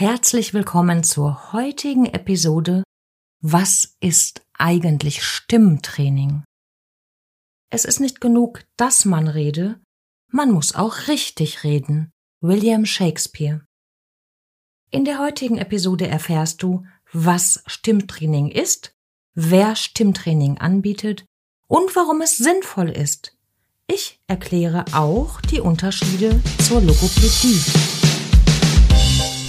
Herzlich willkommen zur heutigen Episode Was ist eigentlich Stimmtraining? Es ist nicht genug, dass man rede, man muss auch richtig reden. William Shakespeare. In der heutigen Episode erfährst du, was Stimmtraining ist, wer Stimmtraining anbietet und warum es sinnvoll ist. Ich erkläre auch die Unterschiede zur Logopädie.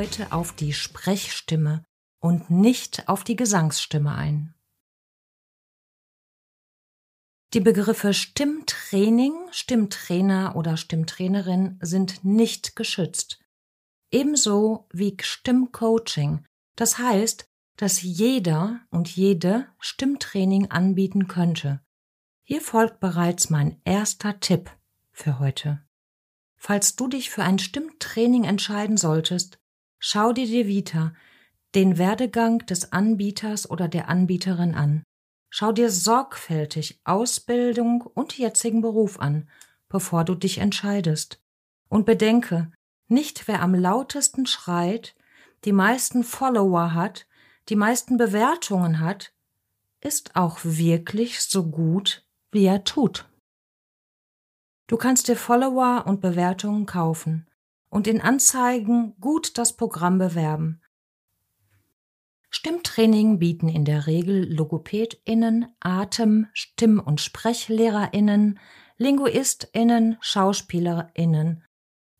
Heute auf die Sprechstimme und nicht auf die Gesangsstimme ein. Die Begriffe Stimmtraining, Stimmtrainer oder Stimmtrainerin sind nicht geschützt. Ebenso wie Stimmcoaching. Das heißt, dass jeder und jede Stimmtraining anbieten könnte. Hier folgt bereits mein erster Tipp für heute. Falls du dich für ein Stimmtraining entscheiden solltest, schau dir die Vita, den Werdegang des Anbieters oder der Anbieterin an. Schau dir sorgfältig Ausbildung und jetzigen Beruf an, bevor du dich entscheidest. Und bedenke, nicht wer am lautesten schreit, die meisten Follower hat, die meisten Bewertungen hat, ist auch wirklich so gut, wie er tut. Du kannst dir Follower und Bewertungen kaufen und in Anzeigen gut das Programm bewerben. Stimmtraining bieten in der Regel LogopädInnen, Atem-, Stimm- und SprechlehrerInnen, LinguistInnen, SchauspielerInnen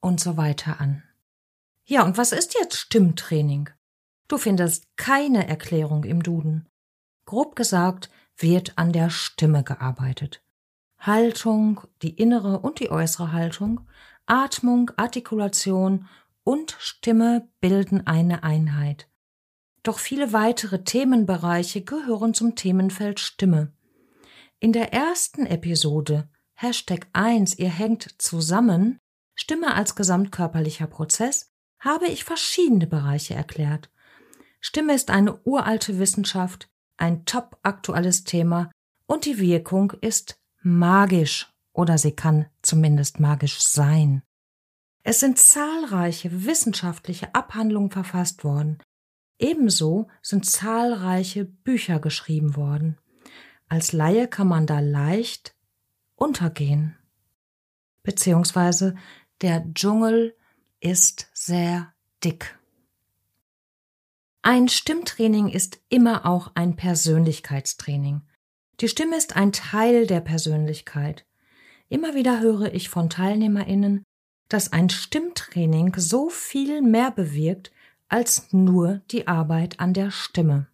und so weiter an. Ja, und was ist jetzt Stimmtraining? Du findest keine Erklärung im Duden. Grob gesagt wird an der Stimme gearbeitet. Haltung, die innere und die äußere Haltung, Atmung, Artikulation und Stimme bilden eine Einheit. Doch viele weitere Themenbereiche gehören zum Themenfeld Stimme. In der ersten Episode Hashtag 1 Ihr hängt zusammen Stimme als gesamtkörperlicher Prozess habe ich verschiedene Bereiche erklärt. Stimme ist eine uralte Wissenschaft, ein top aktuelles Thema und die Wirkung ist magisch oder sie kann zumindest magisch sein. Es sind zahlreiche wissenschaftliche Abhandlungen verfasst worden. Ebenso sind zahlreiche Bücher geschrieben worden. Als Laie kann man da leicht untergehen. Beziehungsweise der Dschungel ist sehr dick. Ein Stimmtraining ist immer auch ein Persönlichkeitstraining. Die Stimme ist ein Teil der Persönlichkeit. Immer wieder höre ich von Teilnehmerinnen, dass ein Stimmtraining so viel mehr bewirkt als nur die Arbeit an der Stimme.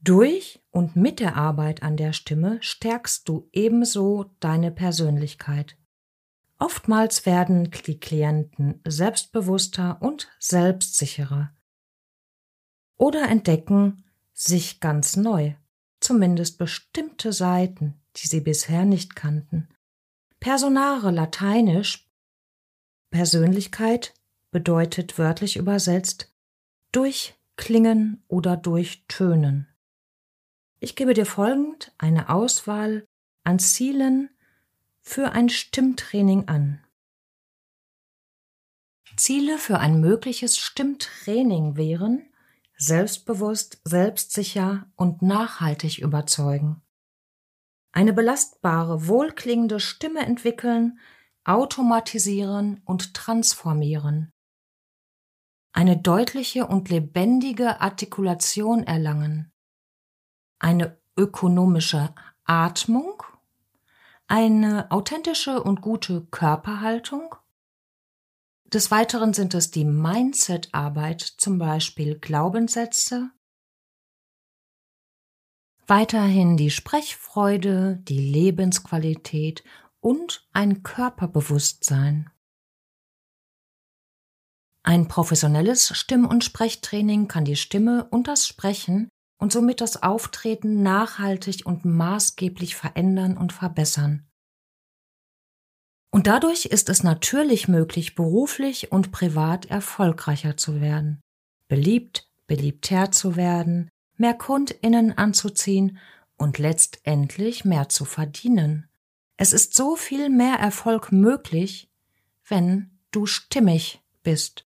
Durch und mit der Arbeit an der Stimme stärkst du ebenso deine Persönlichkeit. Oftmals werden die Klienten selbstbewusster und selbstsicherer oder entdecken sich ganz neu zumindest bestimmte Seiten, die sie bisher nicht kannten. Personare lateinisch Persönlichkeit bedeutet wörtlich übersetzt durchklingen oder durchtönen. Ich gebe dir folgend eine Auswahl an Zielen für ein Stimmtraining an. Ziele für ein mögliches Stimmtraining wären selbstbewusst, selbstsicher und nachhaltig überzeugen. Eine belastbare, wohlklingende Stimme entwickeln, automatisieren und transformieren. Eine deutliche und lebendige Artikulation erlangen. Eine ökonomische Atmung. Eine authentische und gute Körperhaltung des Weiteren sind es die Mindset-Arbeit, zum Beispiel Glaubenssätze, weiterhin die Sprechfreude, die Lebensqualität und ein Körperbewusstsein. Ein professionelles Stimm- und Sprechtraining kann die Stimme und das Sprechen und somit das Auftreten nachhaltig und maßgeblich verändern und verbessern. Und dadurch ist es natürlich möglich, beruflich und privat erfolgreicher zu werden, beliebt, beliebter zu werden, mehr Kundinnen anzuziehen und letztendlich mehr zu verdienen. Es ist so viel mehr Erfolg möglich, wenn du stimmig bist.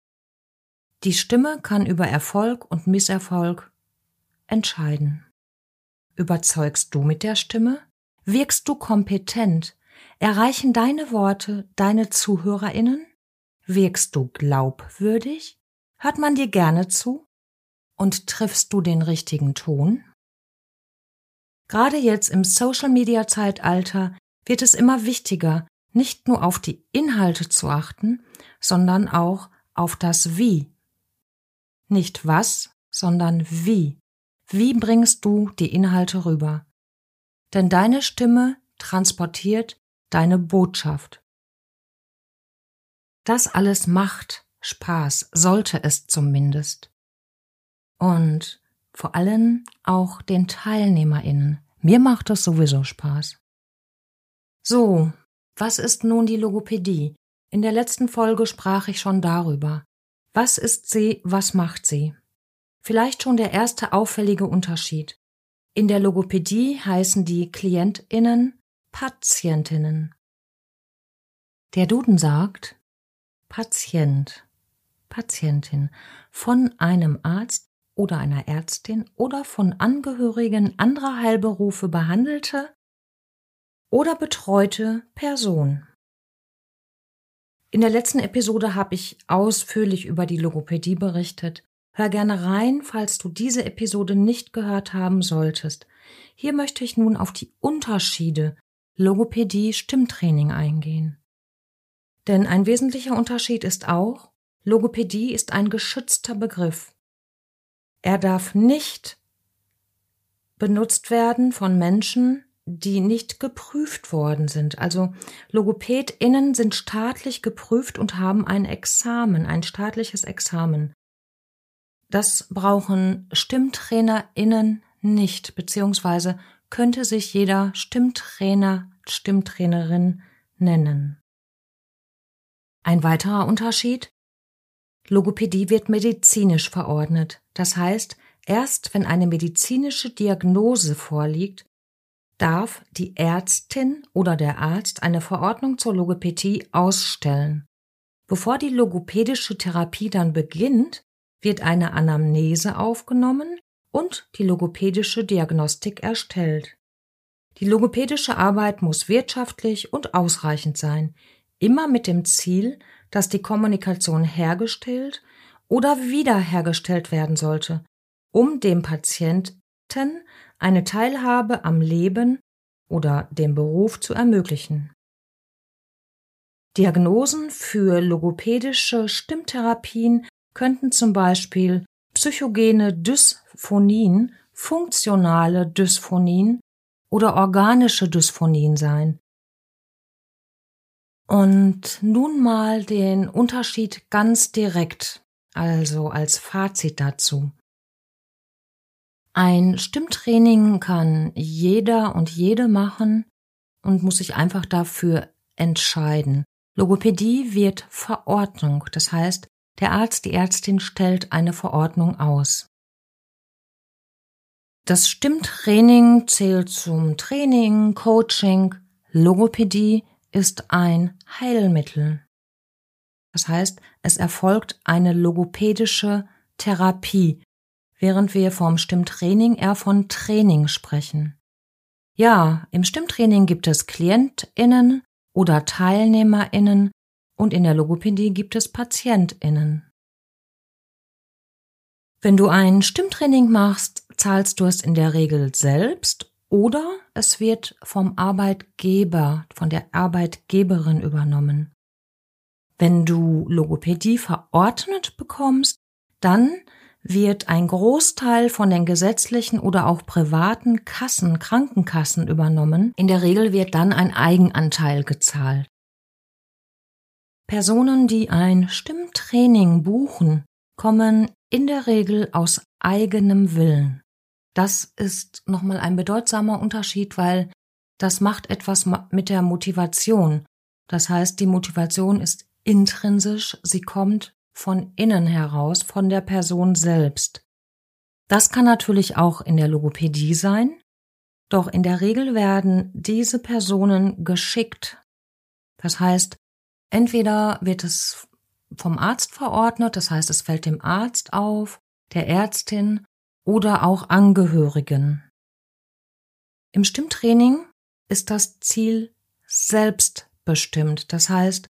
Die Stimme kann über Erfolg und Misserfolg entscheiden. Überzeugst du mit der Stimme? Wirkst du kompetent? Erreichen deine Worte deine Zuhörerinnen? Wirkst du glaubwürdig? Hört man dir gerne zu? Und triffst du den richtigen Ton? Gerade jetzt im Social-Media-Zeitalter wird es immer wichtiger, nicht nur auf die Inhalte zu achten, sondern auch auf das Wie. Nicht was, sondern wie. Wie bringst du die Inhalte rüber? Denn deine Stimme transportiert deine Botschaft. Das alles macht Spaß, sollte es zumindest. Und vor allem auch den Teilnehmerinnen. Mir macht es sowieso Spaß. So, was ist nun die Logopädie? In der letzten Folge sprach ich schon darüber. Was ist sie, was macht sie? Vielleicht schon der erste auffällige Unterschied. In der Logopädie heißen die Klientinnen Patientinnen. Der Duden sagt Patient, Patientin von einem Arzt oder einer Ärztin oder von Angehörigen anderer Heilberufe behandelte oder betreute Person. In der letzten Episode habe ich ausführlich über die Logopädie berichtet Hör gerne rein, falls du diese Episode nicht gehört haben solltest. Hier möchte ich nun auf die Unterschiede Logopädie Stimmtraining eingehen. Denn ein wesentlicher Unterschied ist auch, Logopädie ist ein geschützter Begriff. Er darf nicht benutzt werden von Menschen, die nicht geprüft worden sind. Also LogopädInnen sind staatlich geprüft und haben ein Examen, ein staatliches Examen. Das brauchen StimmtrainerInnen nicht, beziehungsweise könnte sich jeder Stimmtrainer, Stimmtrainerin nennen. Ein weiterer Unterschied? Logopädie wird medizinisch verordnet. Das heißt, erst wenn eine medizinische Diagnose vorliegt, darf die Ärztin oder der Arzt eine Verordnung zur Logopädie ausstellen. Bevor die logopädische Therapie dann beginnt, wird eine Anamnese aufgenommen und die logopädische Diagnostik erstellt. Die logopädische Arbeit muss wirtschaftlich und ausreichend sein, immer mit dem Ziel, dass die Kommunikation hergestellt oder wiederhergestellt werden sollte, um dem Patienten eine Teilhabe am Leben oder dem Beruf zu ermöglichen. Diagnosen für logopädische Stimmtherapien könnten zum Beispiel psychogene Dysphonien, funktionale Dysphonien oder organische Dysphonien sein. Und nun mal den Unterschied ganz direkt, also als Fazit dazu. Ein Stimmtraining kann jeder und jede machen und muss sich einfach dafür entscheiden. Logopädie wird Verordnung, das heißt, der Arzt, die Ärztin stellt eine Verordnung aus. Das Stimmtraining zählt zum Training, Coaching. Logopädie ist ein Heilmittel. Das heißt, es erfolgt eine logopädische Therapie, während wir vom Stimmtraining eher von Training sprechen. Ja, im Stimmtraining gibt es KlientInnen oder TeilnehmerInnen, und in der Logopädie gibt es PatientInnen. Wenn du ein Stimmtraining machst, zahlst du es in der Regel selbst oder es wird vom Arbeitgeber, von der Arbeitgeberin übernommen. Wenn du Logopädie verordnet bekommst, dann wird ein Großteil von den gesetzlichen oder auch privaten Kassen, Krankenkassen übernommen. In der Regel wird dann ein Eigenanteil gezahlt. Personen, die ein Stimmtraining buchen, kommen in der Regel aus eigenem Willen. Das ist nochmal ein bedeutsamer Unterschied, weil das macht etwas mit der Motivation. Das heißt, die Motivation ist intrinsisch, sie kommt von innen heraus, von der Person selbst. Das kann natürlich auch in der Logopädie sein, doch in der Regel werden diese Personen geschickt. Das heißt, entweder wird es vom Arzt verordnet, das heißt, es fällt dem Arzt auf, der Ärztin oder auch Angehörigen. Im Stimmtraining ist das Ziel selbstbestimmt, das heißt,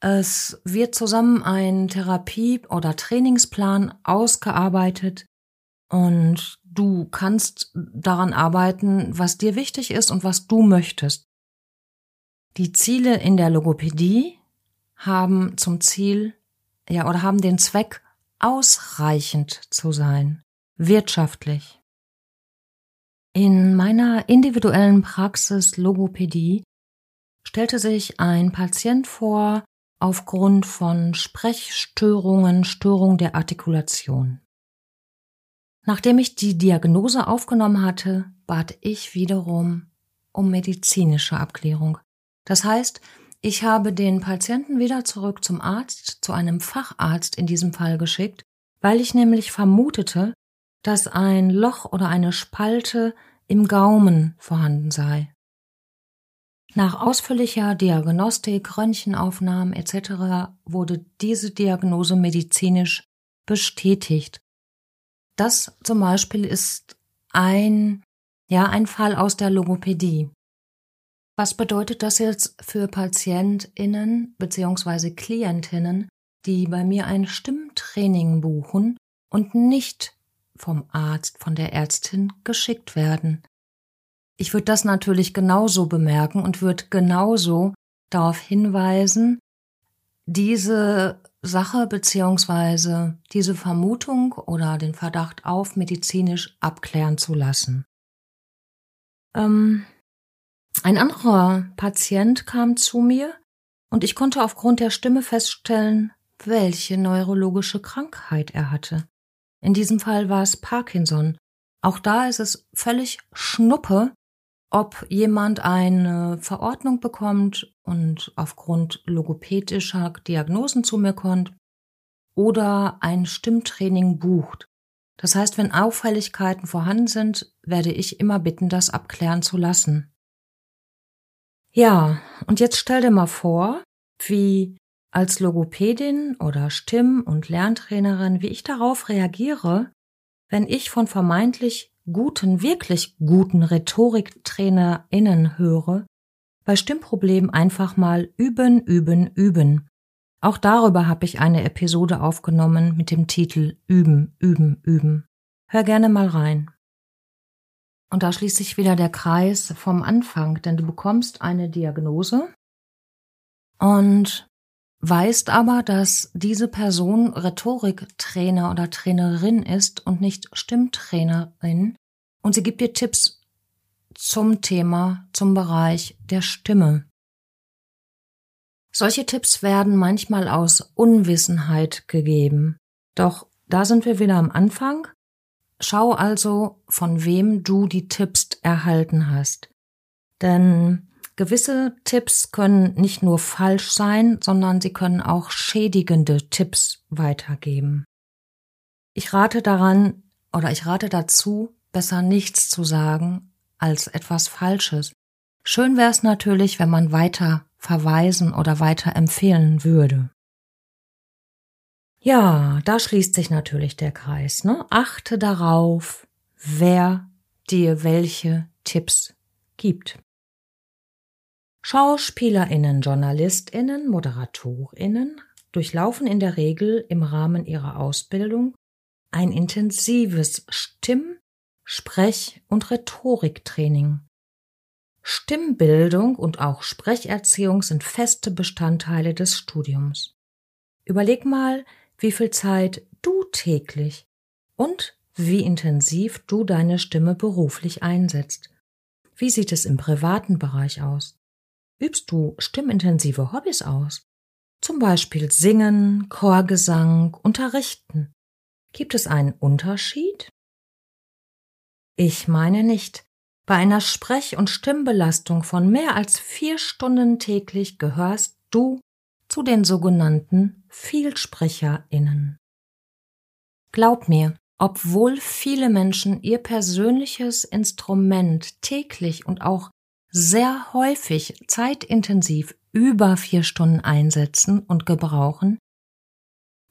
es wird zusammen ein Therapie- oder Trainingsplan ausgearbeitet und du kannst daran arbeiten, was dir wichtig ist und was du möchtest. Die Ziele in der Logopädie haben zum Ziel, ja, oder haben den Zweck, ausreichend zu sein, wirtschaftlich. In meiner individuellen Praxis Logopädie stellte sich ein Patient vor, aufgrund von Sprechstörungen, Störung der Artikulation. Nachdem ich die Diagnose aufgenommen hatte, bat ich wiederum um medizinische Abklärung. Das heißt, ich habe den Patienten wieder zurück zum Arzt, zu einem Facharzt in diesem Fall geschickt, weil ich nämlich vermutete, dass ein Loch oder eine Spalte im Gaumen vorhanden sei. Nach ausführlicher Diagnostik, Röntgenaufnahmen etc. wurde diese Diagnose medizinisch bestätigt. Das zum Beispiel ist ein, ja, ein Fall aus der Logopädie. Was bedeutet das jetzt für PatientInnen bzw. KlientInnen, die bei mir ein Stimmtraining buchen und nicht vom Arzt, von der Ärztin geschickt werden? Ich würde das natürlich genauso bemerken und würde genauso darauf hinweisen, diese Sache beziehungsweise diese Vermutung oder den Verdacht auf medizinisch abklären zu lassen. Ähm, ein anderer Patient kam zu mir und ich konnte aufgrund der Stimme feststellen, welche neurologische Krankheit er hatte. In diesem Fall war es Parkinson. Auch da ist es völlig Schnuppe, ob jemand eine Verordnung bekommt und aufgrund logopädischer Diagnosen zu mir kommt oder ein Stimmtraining bucht. Das heißt, wenn Auffälligkeiten vorhanden sind, werde ich immer bitten, das abklären zu lassen. Ja, und jetzt stell dir mal vor, wie als Logopädin oder Stimm- und Lerntrainerin, wie ich darauf reagiere, wenn ich von vermeintlich guten, wirklich guten RhetoriktrainerInnen höre, bei Stimmproblemen einfach mal üben, üben, üben. Auch darüber habe ich eine Episode aufgenommen mit dem Titel Üben, üben, üben. Hör gerne mal rein. Und da schließt sich wieder der Kreis vom Anfang, denn du bekommst eine Diagnose und weißt aber, dass diese Person Rhetoriktrainer oder Trainerin ist und nicht Stimmtrainerin und sie gibt dir Tipps zum Thema, zum Bereich der Stimme. Solche Tipps werden manchmal aus Unwissenheit gegeben. Doch da sind wir wieder am Anfang. Schau also, von wem du die Tipps erhalten hast. Denn Gewisse Tipps können nicht nur falsch sein, sondern sie können auch schädigende Tipps weitergeben. Ich rate daran oder ich rate dazu, besser nichts zu sagen als etwas Falsches. Schön wäre es natürlich, wenn man weiter verweisen oder weiter empfehlen würde. Ja, da schließt sich natürlich der Kreis. Ne? Achte darauf, wer dir welche Tipps gibt. Schauspielerinnen, Journalistinnen, Moderatorinnen durchlaufen in der Regel im Rahmen ihrer Ausbildung ein intensives Stimm-, Sprech- und Rhetoriktraining. Stimmbildung und auch Sprecherziehung sind feste Bestandteile des Studiums. Überleg mal, wie viel Zeit du täglich und wie intensiv du deine Stimme beruflich einsetzt. Wie sieht es im privaten Bereich aus? Übst du stimmintensive Hobbys aus? Zum Beispiel Singen, Chorgesang, Unterrichten. Gibt es einen Unterschied? Ich meine nicht. Bei einer Sprech- und Stimmbelastung von mehr als vier Stunden täglich gehörst du zu den sogenannten VielsprecherInnen. Glaub mir, obwohl viele Menschen ihr persönliches Instrument täglich und auch sehr häufig zeitintensiv über vier Stunden einsetzen und gebrauchen,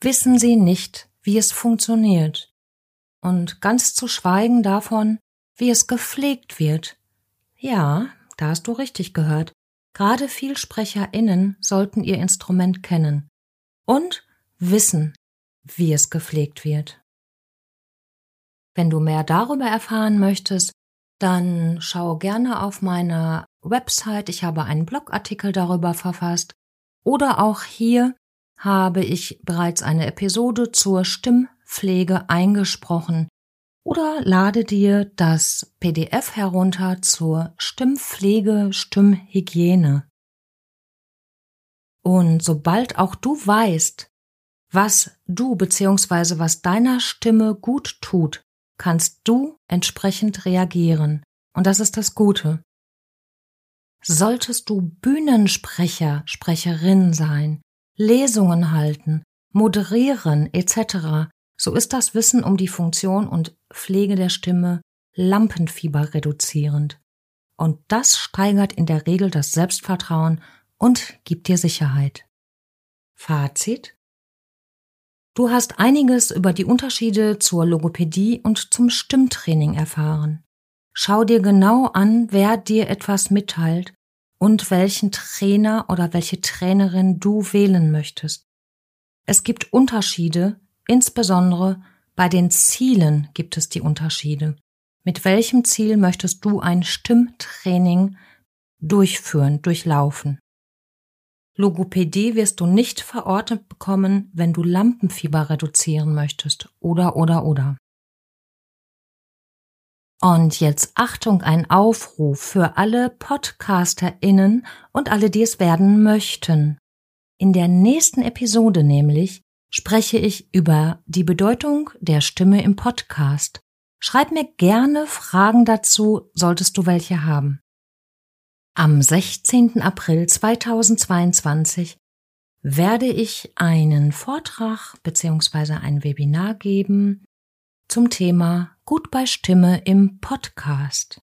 wissen sie nicht, wie es funktioniert. Und ganz zu schweigen davon, wie es gepflegt wird. Ja, da hast du richtig gehört. Gerade VielsprecherInnen sollten ihr Instrument kennen und wissen, wie es gepflegt wird. Wenn du mehr darüber erfahren möchtest, dann schau gerne auf meiner Website. Ich habe einen Blogartikel darüber verfasst. Oder auch hier habe ich bereits eine Episode zur Stimmpflege eingesprochen. Oder lade dir das PDF herunter zur Stimmpflege, Stimmhygiene. Und sobald auch du weißt, was du bzw. was deiner Stimme gut tut, kannst du entsprechend reagieren. Und das ist das Gute. Solltest du Bühnensprecher, Sprecherin sein, Lesungen halten, moderieren etc., so ist das Wissen um die Funktion und Pflege der Stimme Lampenfieber reduzierend. Und das steigert in der Regel das Selbstvertrauen und gibt dir Sicherheit. Fazit Du hast einiges über die Unterschiede zur Logopädie und zum Stimmtraining erfahren. Schau dir genau an, wer dir etwas mitteilt und welchen Trainer oder welche Trainerin du wählen möchtest. Es gibt Unterschiede, insbesondere bei den Zielen gibt es die Unterschiede. Mit welchem Ziel möchtest du ein Stimmtraining durchführen, durchlaufen? Logopädie wirst du nicht verordnet bekommen, wenn du Lampenfieber reduzieren möchtest. Oder, oder, oder. Und jetzt Achtung, ein Aufruf für alle PodcasterInnen und alle, die es werden möchten. In der nächsten Episode nämlich spreche ich über die Bedeutung der Stimme im Podcast. Schreib mir gerne Fragen dazu, solltest du welche haben. Am 16. April 2022 werde ich einen Vortrag bzw. ein Webinar geben zum Thema Gut bei Stimme im Podcast.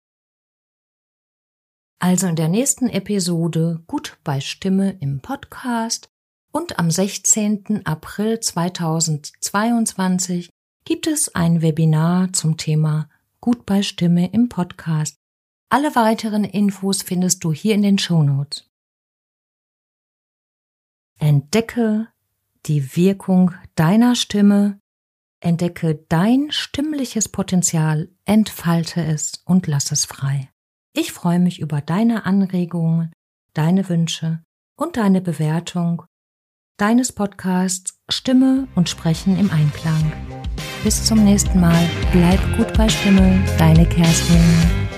Also in der nächsten Episode Gut bei Stimme im Podcast und am 16. April 2022 gibt es ein Webinar zum Thema Gut bei Stimme im Podcast alle weiteren Infos findest du hier in den Shownotes. Entdecke die Wirkung deiner Stimme, entdecke dein stimmliches Potenzial, entfalte es und lass es frei. Ich freue mich über deine Anregungen, deine Wünsche und deine Bewertung deines Podcasts Stimme und Sprechen im Einklang. Bis zum nächsten Mal. Bleib gut bei Stimme, deine Kerstin.